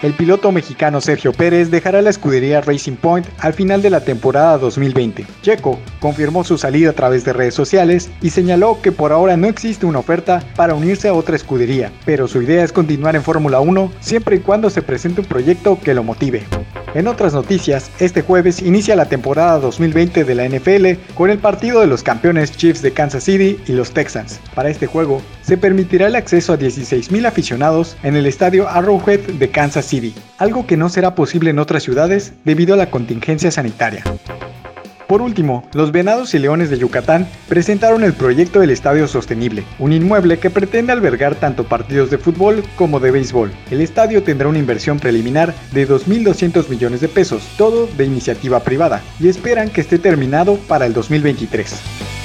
El piloto mexicano Sergio Pérez dejará la escudería Racing Point al final de la temporada 2020. Checo confirmó su salida a través de redes sociales y señaló que por ahora no existe una oferta para unirse a otra escudería, pero su idea es continuar en Fórmula 1 siempre y cuando se presente un proyecto que lo motive. En otras noticias, este jueves inicia la temporada 2020 de la NFL con el partido de los campeones Chiefs de Kansas City y los Texans. Para este juego, se permitirá el acceso a 16.000 aficionados en el estadio Arrowhead de Kansas City, algo que no será posible en otras ciudades debido a la contingencia sanitaria. Por último, los Venados y Leones de Yucatán presentaron el proyecto del Estadio Sostenible, un inmueble que pretende albergar tanto partidos de fútbol como de béisbol. El estadio tendrá una inversión preliminar de 2.200 millones de pesos, todo de iniciativa privada, y esperan que esté terminado para el 2023.